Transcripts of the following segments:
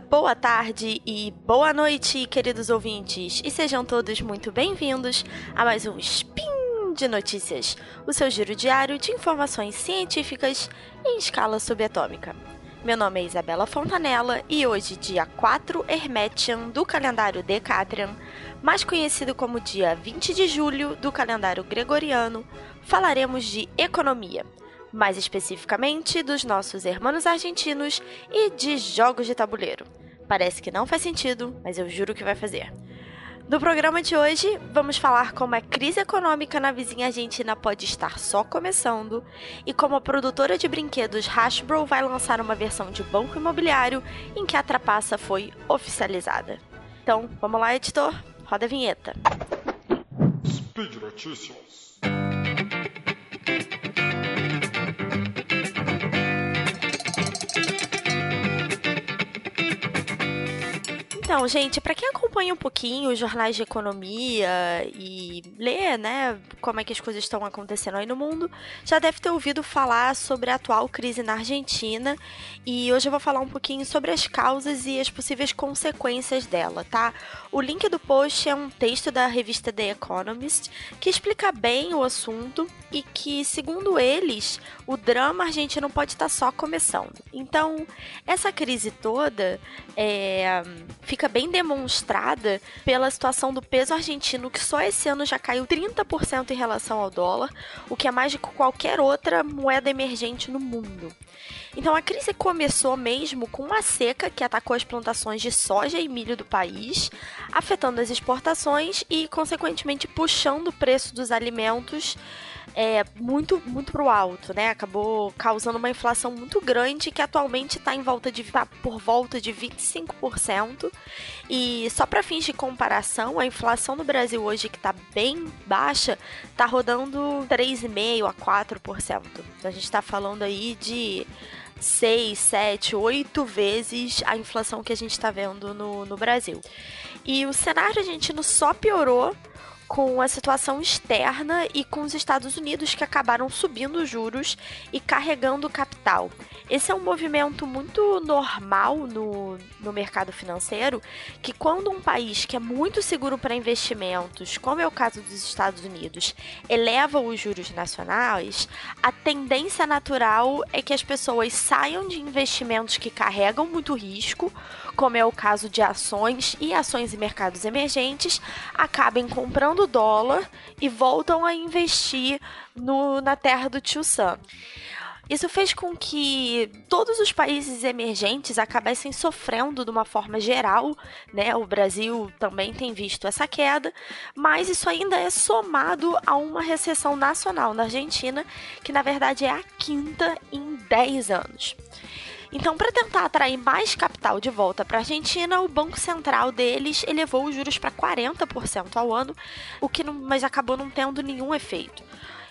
boa tarde e boa noite, queridos ouvintes, e sejam todos muito bem-vindos a mais um Spin de Notícias, o seu giro diário de informações científicas em escala subatômica. Meu nome é Isabela Fontanella e hoje, dia 4 Hermetian do calendário Decatrian, mais conhecido como dia 20 de julho do calendário gregoriano, falaremos de economia mais especificamente dos nossos hermanos argentinos e de jogos de tabuleiro. Parece que não faz sentido, mas eu juro que vai fazer. No programa de hoje, vamos falar como a crise econômica na vizinha Argentina pode estar só começando e como a produtora de brinquedos Hasbro vai lançar uma versão de banco imobiliário em que a trapaça foi oficializada. Então, vamos lá, editor, roda a vinheta. Speed Notícias. Então, gente, para quem acompanha um pouquinho os jornais de economia e lê, né, como é que as coisas estão acontecendo aí no mundo, já deve ter ouvido falar sobre a atual crise na Argentina e hoje eu vou falar um pouquinho sobre as causas e as possíveis consequências dela, tá? O link do post é um texto da revista The Economist que explica bem o assunto e que, segundo eles, o drama argentino pode estar só começando. Então, essa crise toda é, fica bem demonstrada pela situação do peso argentino, que só esse ano já caiu 30% em relação ao dólar, o que é mais de qualquer outra moeda emergente no mundo. Então a crise começou mesmo com uma seca que atacou as plantações de soja e milho do país, afetando as exportações e, consequentemente, puxando o preço dos alimentos é, muito, muito pro alto, né? Acabou causando uma inflação muito grande que atualmente está em volta de tá por volta de 25%. E só para fins de comparação, a inflação no Brasil hoje que está bem baixa, está rodando 3,5 a 4%. Então a gente está falando aí de 6, 7, 8 vezes a inflação que a gente está vendo no, no Brasil. E o cenário argentino só piorou com a situação externa e com os Estados Unidos que acabaram subindo os juros e carregando capital. Esse é um movimento muito normal no, no mercado financeiro, que quando um país que é muito seguro para investimentos, como é o caso dos Estados Unidos, eleva os juros nacionais, a tendência natural é que as pessoas saiam de investimentos que carregam muito risco, como é o caso de ações e ações em mercados emergentes, acabem comprando dólar e voltam a investir no, na terra do tio Sam. Isso fez com que todos os países emergentes acabassem sofrendo de uma forma geral, né? O Brasil também tem visto essa queda, mas isso ainda é somado a uma recessão nacional na Argentina, que na verdade é a quinta em 10 anos. Então, para tentar atrair mais capital de volta para a Argentina, o Banco Central deles elevou os juros para 40% ao ano, o que não, mas acabou não tendo nenhum efeito.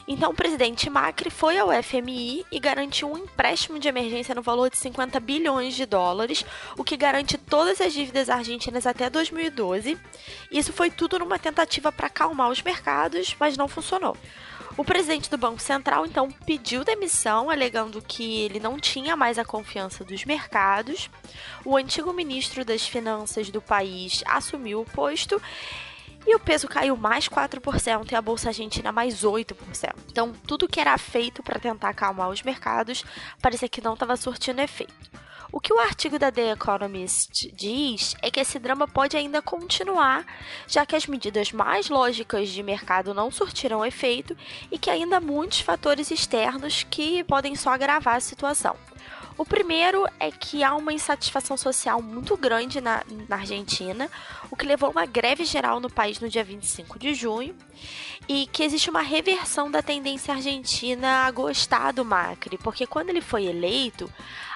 Então, o presidente Macri foi ao FMI e garantiu um empréstimo de emergência no valor de 50 bilhões de dólares, o que garante todas as dívidas argentinas até 2012. Isso foi tudo numa tentativa para acalmar os mercados, mas não funcionou. O presidente do Banco Central então pediu demissão, alegando que ele não tinha mais a confiança dos mercados. O antigo ministro das Finanças do país assumiu o posto e o peso caiu mais 4% e a bolsa argentina mais 8%. Então, tudo que era feito para tentar acalmar os mercados parecia que não estava surtindo efeito. O que o artigo da The Economist diz é que esse drama pode ainda continuar, já que as medidas mais lógicas de mercado não surtiram efeito e que ainda há muitos fatores externos que podem só agravar a situação. O primeiro é que há uma insatisfação social muito grande na, na, Argentina, o que levou a uma greve geral no país no dia 25 de junho, e que existe uma reversão da tendência argentina a gostar do Macri, porque quando ele foi eleito,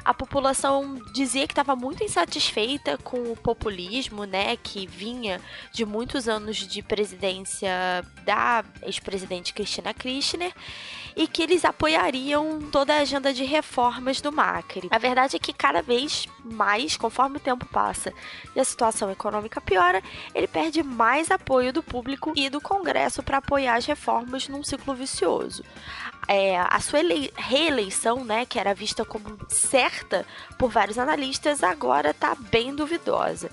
a população dizia que estava muito insatisfeita com o populismo, né, que vinha de muitos anos de presidência da ex-presidente Cristina Kirchner, e que eles apoiariam toda a agenda de reformas do Macri. A verdade é que cada vez mais, conforme o tempo passa e a situação econômica piora, ele perde mais apoio do público e do Congresso para apoiar as reformas num ciclo vicioso. É, a sua reeleição, né, que era vista como certa por vários analistas, agora está bem duvidosa.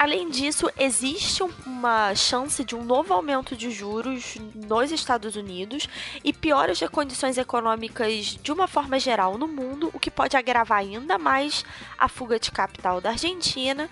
Além disso, existe uma chance de um novo aumento de juros nos Estados Unidos e piores de condições econômicas de uma forma geral no mundo, o que pode agravar ainda mais a fuga de capital da Argentina.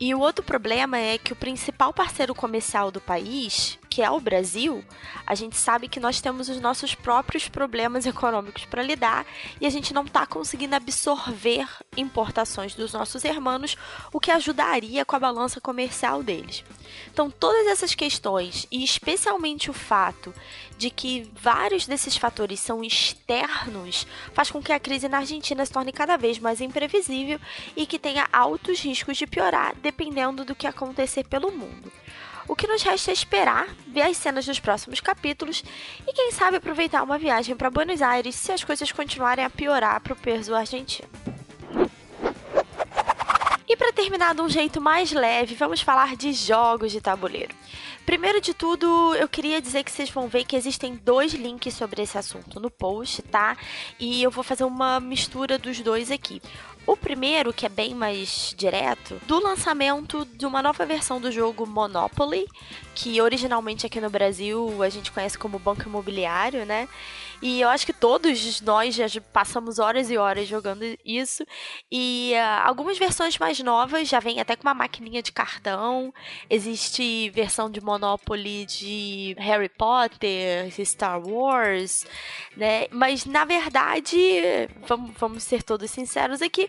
E o outro problema é que o principal parceiro comercial do país, que é o Brasil, a gente sabe que nós temos os nossos próprios problemas econômicos para lidar e a gente não está conseguindo absorver importações dos nossos irmãos, o que ajudaria com a balança comercial deles. Então, todas essas questões, e especialmente o fato de que vários desses fatores são externos, faz com que a crise na Argentina se torne cada vez mais imprevisível e que tenha altos riscos de piorar dependendo do que acontecer pelo mundo. O que nos resta é esperar, ver as cenas dos próximos capítulos e, quem sabe, aproveitar uma viagem para Buenos Aires se as coisas continuarem a piorar para o peso argentino. E para terminar de um jeito mais leve, vamos falar de jogos de tabuleiro. Primeiro de tudo, eu queria dizer que vocês vão ver que existem dois links sobre esse assunto no post, tá? E eu vou fazer uma mistura dos dois aqui. O primeiro, que é bem mais direto, do lançamento de uma nova versão do jogo Monopoly, que originalmente aqui no Brasil a gente conhece como Banco Imobiliário, né? E eu acho que todos nós já passamos horas e horas jogando isso. E uh, algumas versões mais novas já vem até com uma maquininha de cartão. Existe versão de Monopoly de Harry Potter, Star Wars, né? Mas na verdade, vamos, vamos ser todos sinceros aqui,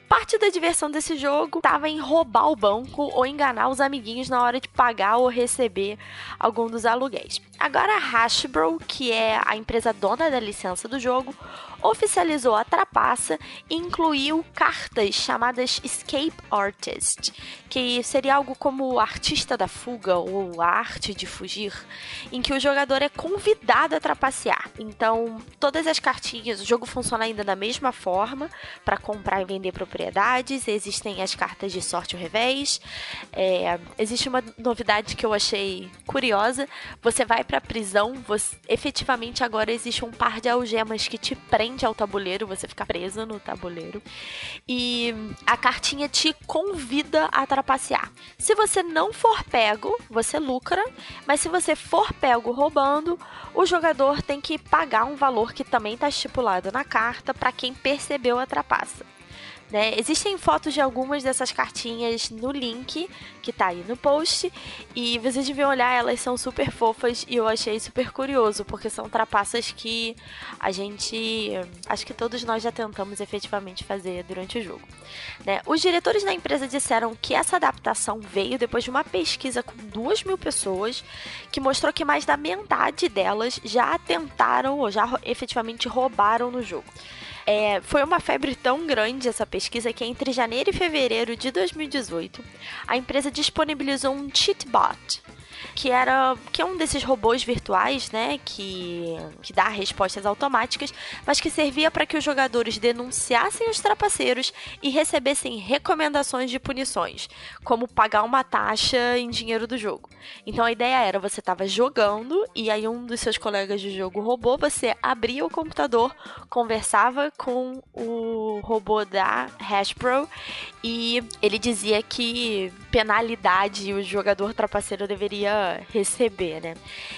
parte da diversão desse jogo estava em roubar o banco ou enganar os amiguinhos na hora de pagar ou receber algum dos aluguéis. Agora a Hasbro, que é a empresa dona da licença do jogo, oficializou a trapaça e incluiu cartas chamadas Escape Artist, que seria algo como o artista da fuga ou a arte de fugir, em que o jogador é convidado a trapacear. Então, todas as cartinhas, o jogo funciona ainda da mesma forma para comprar e vender propriedades. Existem as cartas de sorte ou revés. É, existe uma novidade que eu achei curiosa. Você vai para a prisão, você, efetivamente agora existe um par de algemas que te prende ao tabuleiro, você fica preso no tabuleiro. E a cartinha te convida a trapacear. Se você não for pego, você lucra, mas se você for pego roubando, o jogador tem que pagar um valor que também está estipulado na carta para quem percebeu a trapaça. Né? Existem fotos de algumas dessas cartinhas no link que tá aí no post e vocês deviam olhar, elas são super fofas e eu achei super curioso porque são trapaças que a gente, acho que todos nós já tentamos efetivamente fazer durante o jogo. Né? Os diretores da empresa disseram que essa adaptação veio depois de uma pesquisa com duas mil pessoas que mostrou que mais da metade delas já tentaram ou já efetivamente roubaram no jogo. É, foi uma febre tão grande essa pesquisa que entre janeiro e fevereiro de 2018, a empresa disponibilizou um cheatbot, que era que é um desses robôs virtuais, né, que que dá respostas automáticas, mas que servia para que os jogadores denunciassem os trapaceiros e recebessem recomendações de punições, como pagar uma taxa em dinheiro do jogo. Então a ideia era você estava jogando e aí um dos seus colegas de jogo robô, você abria o computador, conversava com o robô da Hasbro e ele dizia que penalidade o jogador trapaceiro deveria receber, né?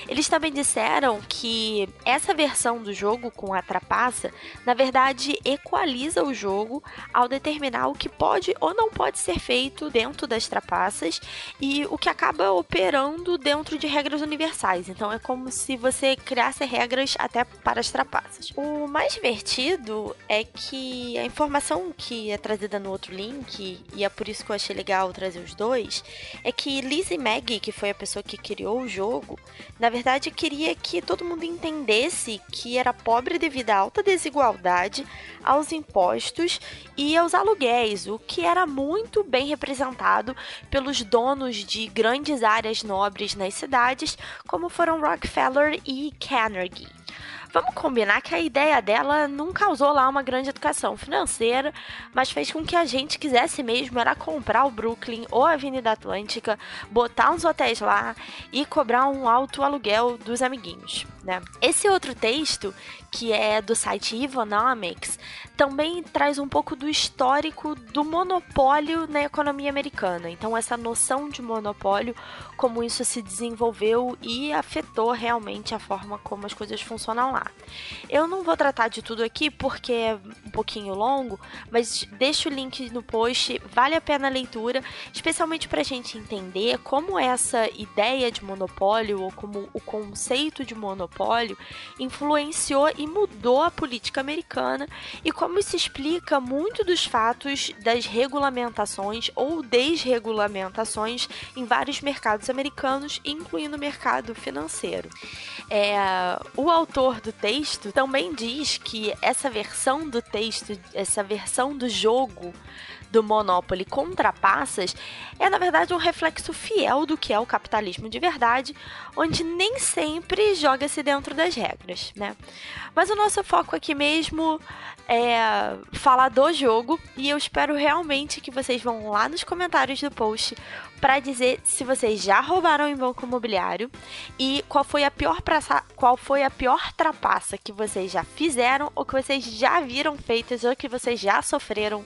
Eles também disseram que essa versão do jogo com a trapaça, na verdade, equaliza o jogo ao determinar o que pode ou não pode ser feito dentro das trapaças e o que acaba operando dentro de regras universais. Então é como se você criasse regras até para as trapaças. O mais divertido é que a informação que é trazida no outro link, e é por isso que eu achei legal trazer os dois, é que Lizzie Maggie, que foi a pessoa que criou o jogo, na verdade queria que todo mundo entendesse que era pobre devido à alta desigualdade, aos impostos e aos aluguéis, o que era muito bem representado pelos donos de grandes áreas nobres nas cidades, como foram Rockefeller e Carnegie. Vamos combinar que a ideia dela não causou lá uma grande educação financeira, mas fez com que a gente quisesse mesmo era comprar o Brooklyn ou a Avenida Atlântica, botar uns hotéis lá e cobrar um alto aluguel dos amiguinhos. Né? Esse outro texto, que é do site Evonomics, também traz um pouco do histórico do monopólio na economia americana. Então, essa noção de monopólio, como isso se desenvolveu e afetou realmente a forma como as coisas funcionam lá. Eu não vou tratar de tudo aqui porque é um pouquinho longo, mas deixo o link no post, vale a pena a leitura, especialmente para a gente entender como essa ideia de monopólio ou como o conceito de monopólio influenciou e mudou a política americana e como isso explica muito dos fatos das regulamentações ou desregulamentações em vários mercados americanos, incluindo o mercado financeiro. É, o autor do texto também diz que essa versão do texto, essa versão do jogo do Monopoly contra passas é, na verdade, um reflexo fiel do que é o capitalismo de verdade, onde nem sempre joga-se dentro das regras, né? Mas o nosso foco aqui mesmo é falar do jogo e eu espero realmente que vocês vão lá nos comentários do post para dizer se vocês já roubaram em banco imobiliário e qual foi a pior praça, qual foi a pior trapaça que vocês já fizeram ou que vocês já viram feitas ou que vocês já sofreram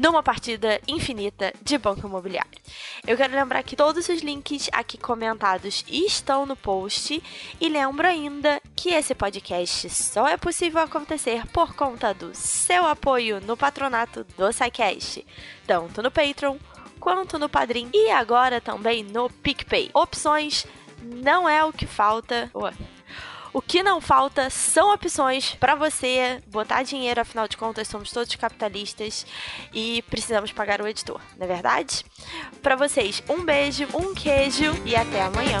numa partida infinita de banco imobiliário. Eu quero lembrar que todos os links aqui comentados estão no post e lembro ainda que esse podcast só é possível acontecer por conta do seu apoio no patronato do SciCast, tanto no Patreon quanto no Padrim e agora também no PicPay. Opções não é o que falta. O que não falta são opções para você botar dinheiro, afinal de contas, somos todos capitalistas e precisamos pagar o editor, não é verdade? Para vocês, um beijo, um queijo e até amanhã.